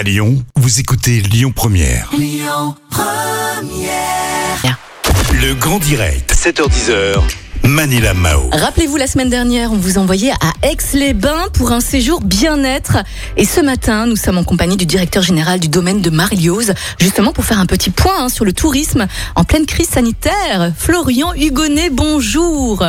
À Lyon, vous écoutez Lyon Première. Le grand direct, 7h10h. Manila Mao. Rappelez-vous, la semaine dernière, on vous envoyait à Aix-les-Bains pour un séjour bien-être. Et ce matin, nous sommes en compagnie du directeur général du domaine de Marliose, justement pour faire un petit point hein, sur le tourisme en pleine crise sanitaire. Florian Hugonnet, bonjour.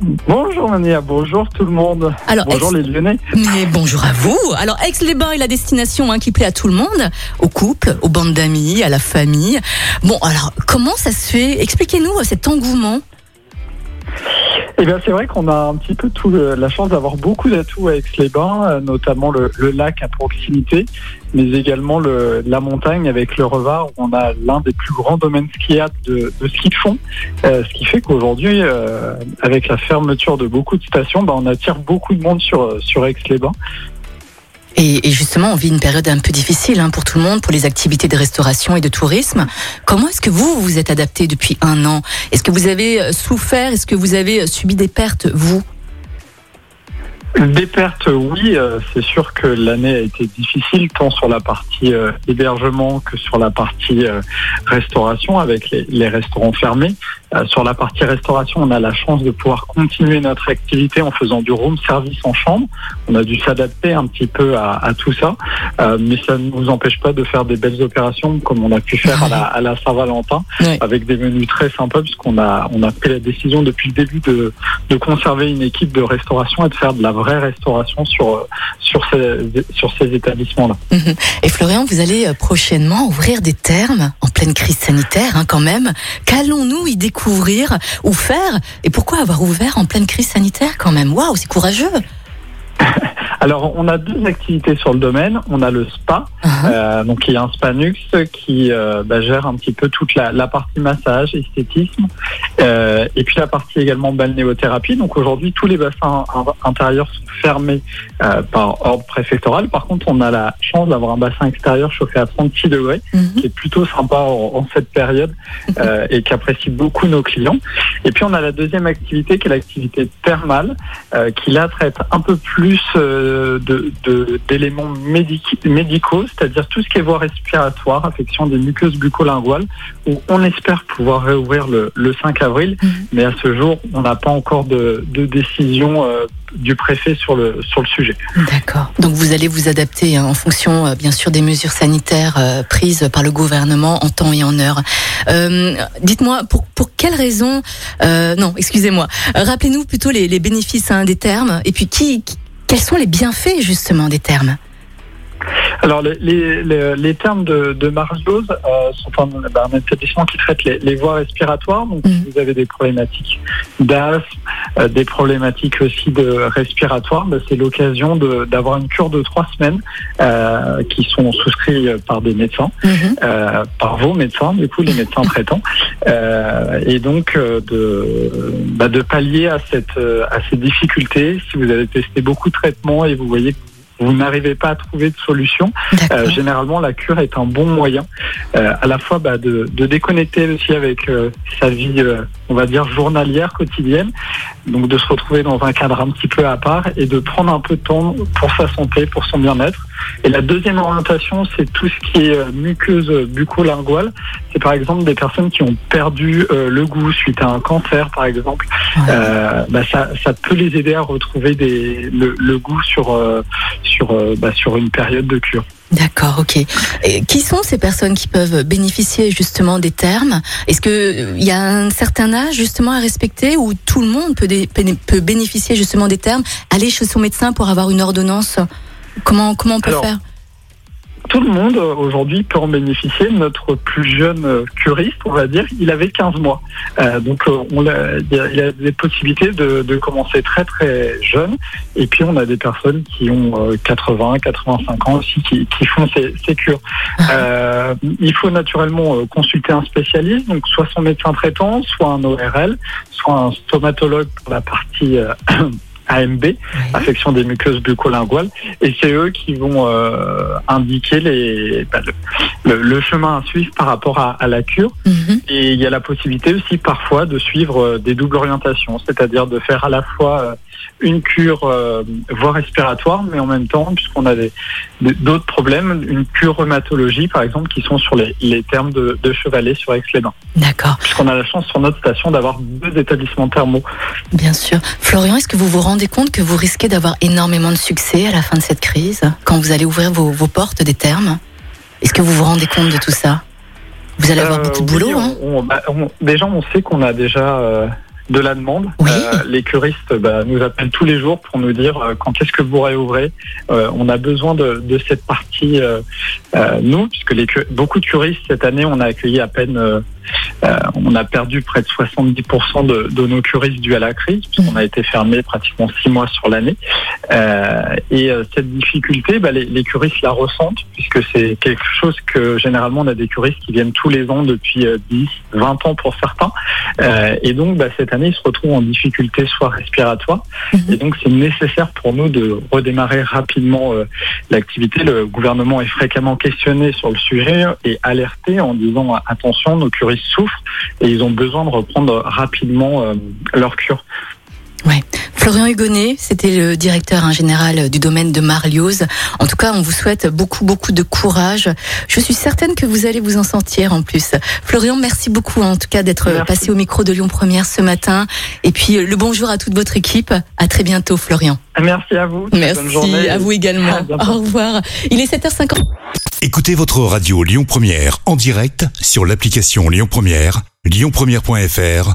Bonjour Mania, bonjour tout le monde. Alors, bonjour les Lyonnais. Mais bonjour à vous. Alors, Aix-les-Bains est la destination hein, qui plaît à tout le monde, aux couples, aux bandes d'amis, à la famille. Bon, alors, comment ça se fait? Expliquez-nous euh, cet engouement. Eh bien c'est vrai qu'on a un petit peu tout le- la chance d'avoir beaucoup d'atouts avec les bains, euh, notamment le, lac à proximité, mais également le, la montagne avec le Revard où on a l'un des plus grands domaines skiables de, de ski de fond. Euh, ce qui fait qu'aujourd'hui, euh, avec la fermeture de beaucoup de stations, bah, on attire beaucoup de monde sur, euh, sur Aix-les-Bains. Et, et justement, on vit une période un peu difficile hein, pour tout le monde, pour les activités de restauration et de tourisme. Comment est-ce que vous vous êtes adapté depuis un an? Est-ce que vous avez euh, souffert? Est-ce que vous avez euh, subi des pertes, vous? Des pertes, oui, euh, c'est sûr que l'année a été difficile, tant sur la partie euh, hébergement que sur la partie euh, restauration, avec les, les restaurants fermés. Euh, sur la partie restauration, on a la chance de pouvoir continuer notre activité en faisant du room service en chambre. On a dû s'adapter un petit peu à, à tout ça, euh, mais ça ne nous empêche pas de faire des belles opérations comme on a pu faire à la, à la Saint-Valentin, avec des menus très sympas, puisqu'on a, on a pris la décision depuis le début de, de conserver une équipe de restauration et de faire de la vraie restauration sur, euh, sur ces, sur ces établissements-là. Mhm. Et Florian, vous allez euh, prochainement ouvrir des thermes en pleine crise sanitaire, hein, quand même. Qu'allons-nous y découvrir ou faire Et pourquoi avoir ouvert en pleine crise sanitaire, quand même? Waouh, c'est courageux Alors, on a deux activités sur le domaine. On a le spa, Hein euh, donc il y a un Spanux qui euh, bah, gère un petit peu toute la, la partie massage, esthétisme, euh, et puis la partie également balnéothérapie. Donc aujourd'hui, tous les bassins in- intérieurs sont fermés euh, par ordre préfectoral. Par contre, on a la chance d'avoir un bassin extérieur chauffé à 36 degrés, Mhm. qui est plutôt sympa en, en cette période euh, et qu'apprécient beaucoup nos clients. Et puis on a la deuxième activité qui est l'activité thermale, qui là traite un peu plus de- de- d'éléments médicaux, c'est-à-dire tout ce qui est voie respiratoire, affection des muqueuses bucco-linguales, où on espère pouvoir réouvrir le, le 5 avril, Mhm. mais à ce jour, on n'a pas encore de, de décision euh, du préfet sur le, sur le sujet. D'accord. Donc vous allez vous adapter hein, en fonction, euh, bien sûr, des mesures sanitaires euh, prises par le gouvernement en temps et en heure. Dites-moi, pour, pour quelles raisons Non, excusez-moi. Rappelez-nous plutôt les, les bénéfices hein, des termes et puis qui, qui- quels sont les bienfaits justement des termes? Alors, les, les, les, les termes de, de Marliose euh, sont un, ben, un établissement qui traite les, les voies respiratoires. Donc, Mhm. si vous avez des problématiques d'asthme, euh, des problématiques aussi de respiratoire, ben, c'est l'occasion de- d'avoir une cure de trois semaines euh, qui sont souscrits par des médecins, euh, par vos médecins, du coup, les médecins traitants, euh, et donc euh, de, bah, de pallier à, cette, à ces difficultés. Si vous avez testé beaucoup de traitements et vous voyez que vous n'arrivez pas à trouver de solution, euh, généralement, la cure est un bon moyen, euh, à la fois bah, de, de déconnecter aussi avec euh, sa vie, on va dire journalière, quotidienne, donc de se retrouver dans un cadre un petit peu à part et de prendre un peu de temps pour sa santé, pour son bien-être. Et la deuxième orientation, c'est tout ce qui est euh, muqueuse bucco-linguale. C'est par exemple des personnes qui ont perdu euh, le goût suite à un cancer, par exemple. Ouais. Euh, bah, ça, ça peut les aider à retrouver des, le, le goût sur, euh, sur, bah, sur une période de cure. D'accord, ok. Et qui sont ces personnes qui peuvent bénéficier justement des termes? Est-ce que euh, il y a un certain âge justement à respecter ou tout le monde peut, peut bénéficier justement des termes? Aller chez son médecin pour avoir une ordonnance Comment comment on peut Alors, faire? Tout le monde euh, aujourd'hui peut en bénéficier. Notre plus jeune euh, curiste, on va dire, il avait 15 mois. Euh, donc euh, on a, il, y a, il y a des possibilités de, de commencer très très jeune. Et puis on a des personnes qui ont euh, 80, 85 ans aussi qui, qui font ces, ces cures. Euh, il faut naturellement consulter un spécialiste, donc soit son médecin traitant, soit un ORL, soit un stomatologue pour la partie euh, AMB, affection des muqueuses bucco-linguales, et c'est eux qui vont euh, indiquer les, bah, le, le, le chemin à suivre par rapport à, à la cure. Mhm. Et il y a la possibilité aussi parfois de suivre euh, des doubles orientations, c'est-à-dire de faire à la fois euh, une cure euh, voie respiratoire, mais en même temps, puisqu'on a d'autres problèmes, une cure rhumatologie, par exemple, qui sont sur les, les termes de, de Chevalet sur Aix-les-Bains. D'accord, Puisqu'on a la chance sur notre station d'avoir deux établissements thermaux. bien sûr. Florian, est-ce que vous vous rendez compte que vous risquez d'avoir énormément de succès à la fin de cette crise, quand vous allez ouvrir vos, vos portes des thermes? Est-ce que vous vous rendez compte de tout ça? Vous allez avoir Euh, beaucoup de oui, boulot, hein? on- on- bah, on- Déjà, on sait qu'on a déjà euh, de la demande. Oui. Euh, les curistes bah, nous appellent tous les jours pour nous dire euh, quand est-ce que vous réouvrez. Euh, on a besoin de, de cette partie, euh, euh, nous, puisque les, beaucoup de curistes, cette année, on a accueilli à peine... euh, on a perdu près de 70% de, de nos curistes dû à la crise, puisqu'on a été fermé pratiquement six mois sur l'année. Euh, et euh, cette difficulté, bah, les, les curistes la ressentent, puisque c'est quelque chose que généralement on a des curistes qui viennent tous les ans depuis euh, 10, 20 ans pour certains. Euh, et donc bah, cette année, ils se retrouvent en difficulté soit respiratoire. Mhm. Et donc c'est nécessaire pour nous de redémarrer rapidement l'activité. Le gouvernement est fréquemment questionné sur le sujet et alerté en disant attention, nos curistes souffrent et ils ont besoin de reprendre rapidement euh, leur cure. Florian Hugonnet, c'était le directeur hein, général du domaine de Marlioz. En tout cas, on vous souhaite beaucoup, beaucoup de courage. Je suis certaine que vous allez vous en sortir en plus. Florian, merci beaucoup en tout cas d'être passé au micro de Lyon Première ce matin. Et puis le bonjour à toute votre équipe. À très bientôt, Florian. Merci à vous. Bonne Merci journée. à vous également. À. Au revoir. Il est 7h50. Écoutez votre radio Lyon Première en direct sur l'application Lyon Première, lyonpremière.fr